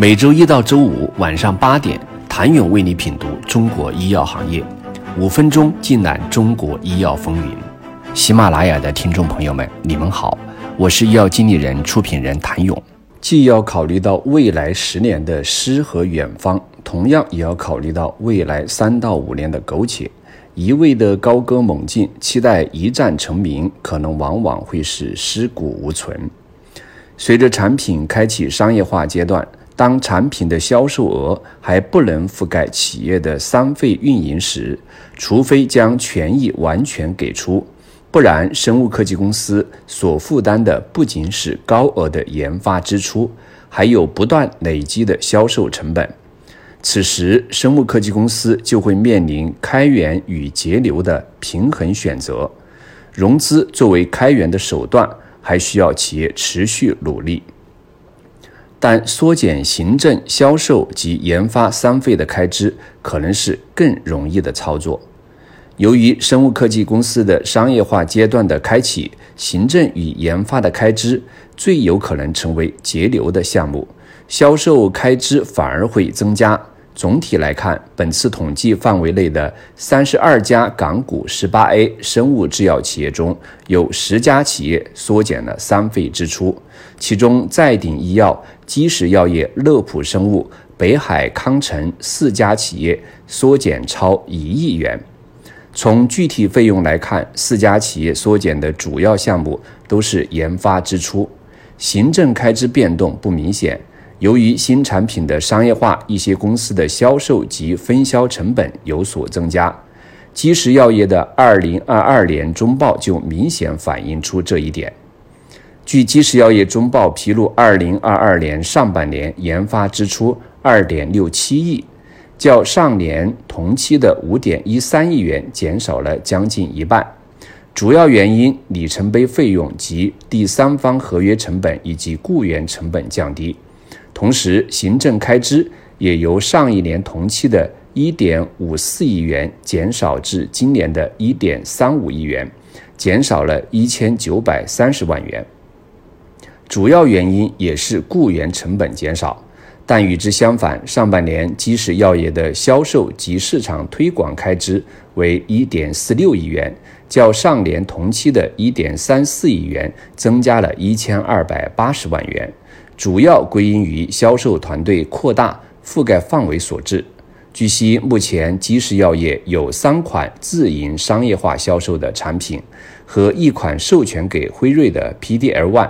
每周一到周五晚上八点，谭勇为你品读中国医药行业，五分钟尽览中国医药风云。喜马拉雅的听众朋友们，你们好，我是医药经理人、出品人谭勇。既要考虑到未来十年的诗和远方，同样也要考虑到未来三到五年的苟且。一味的高歌猛进，期待一战成名，可能往往会使尸骨无存。随着产品开启商业化阶段，当产品的销售额还不能覆盖企业的三费运营时，除非将权益完全给出，不然生物科技公司所负担的不仅是高额的研发支出，还有不断累积的销售成本。此时，生物科技公司就会面临开源与节流的平衡选择。融资作为开源的手段，还需要企业持续努力。但缩减行政、销售及研发三费的开支，可能是更容易的操作。由于生物科技公司的商业化阶段的开启，行政与研发的开支最有可能成为节流的项目。销售开支反而会增加。总体来看，本次统计范围内的三十二家港股十八 A 生物制药企业中，有十家企业缩减了三费支出，其中在鼎医药、基石药业、乐普生物、北海康城四家企业缩减超一亿元。从具体费用来看，四家企业缩减的主要项目都是研发支出，行政开支变动不明显。由于新产品的商业化，一些公司的销售及分销成本有所增加。基石药业的二零二二年中报就明显反映出这一点。据基石药业中报披露，二零二二年上半年研发支出二点六七亿，较上年同期的五点一三亿元减少了将近一半。主要原因，里程碑费用及第三方合约成本以及雇员成本降低。同时，行政开支也由上一年同期的1.54亿元减少至今年的1.35亿元，减少了一千九百三十万元。主要原因也是雇员成本减少，但与之相反，上半年基石药业的销售及市场推广开支为1.46亿元，较上年同期的1.34亿元增加了一千二百八十万元。主要归因于销售团队扩大覆盖范围所致。据悉，目前基石药业有三款自营商业化销售的产品和一款授权给辉瑞的 PDL1。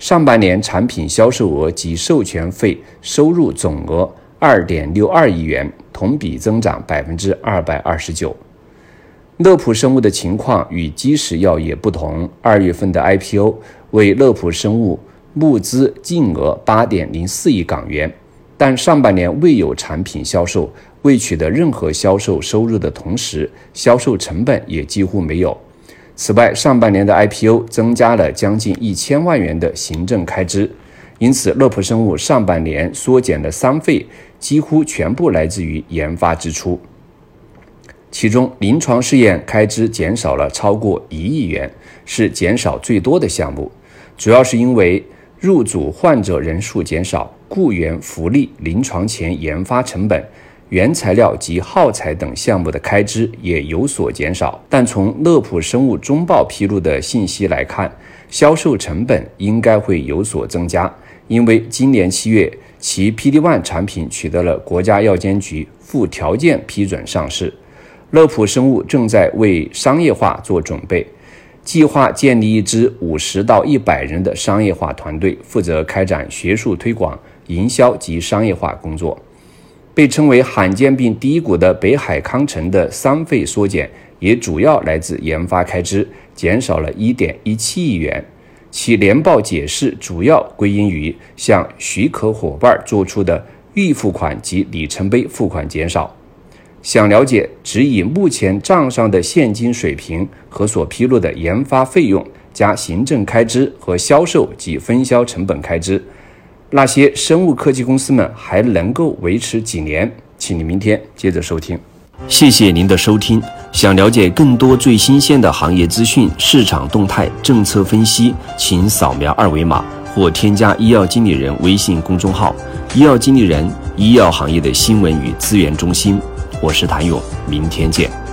上半年产品销售额及授权费收入总额二点六二亿元，同比增长百分之二百二十九。乐普生物的情况与基石药业不同，二月份的 IPO 为乐普生物。募资净额八点零四亿港元，但上半年未有产品销售，未取得任何销售收入的同时，销售成本也几乎没有。此外，上半年的 IPO 增加了将近一千万元的行政开支，因此乐普生物上半年缩减的三费几乎全部来自于研发支出，其中临床试验开支减少了超过一亿元，是减少最多的项目，主要是因为。入组患者人数减少，雇员福利、临床前研发成本、原材料及耗材等项目的开支也有所减少。但从乐普生物中报披露的信息来看，销售成本应该会有所增加，因为今年七月其 PD-1 产品取得了国家药监局附条件批准上市，乐普生物正在为商业化做准备。计划建立一支五十到一百人的商业化团队，负责开展学术推广、营销及商业化工作。被称为罕见病第一股的北海康成的三费缩减，也主要来自研发开支减少了一点一七亿元。其年报解释主要归因于向许可伙伴做出的预付款及里程碑付款减少。想了解，只以目前账上的现金水平和所披露的研发费用加行政开支和销售及分销成本开支，那些生物科技公司们还能够维持几年？请你明天接着收听。谢谢您的收听。想了解更多最新鲜的行业资讯、市场动态、政策分析，请扫描二维码。或添加医药经理人微信公众号“医药经理人”医药行业的新闻与资源中心。我是谭勇，明天见。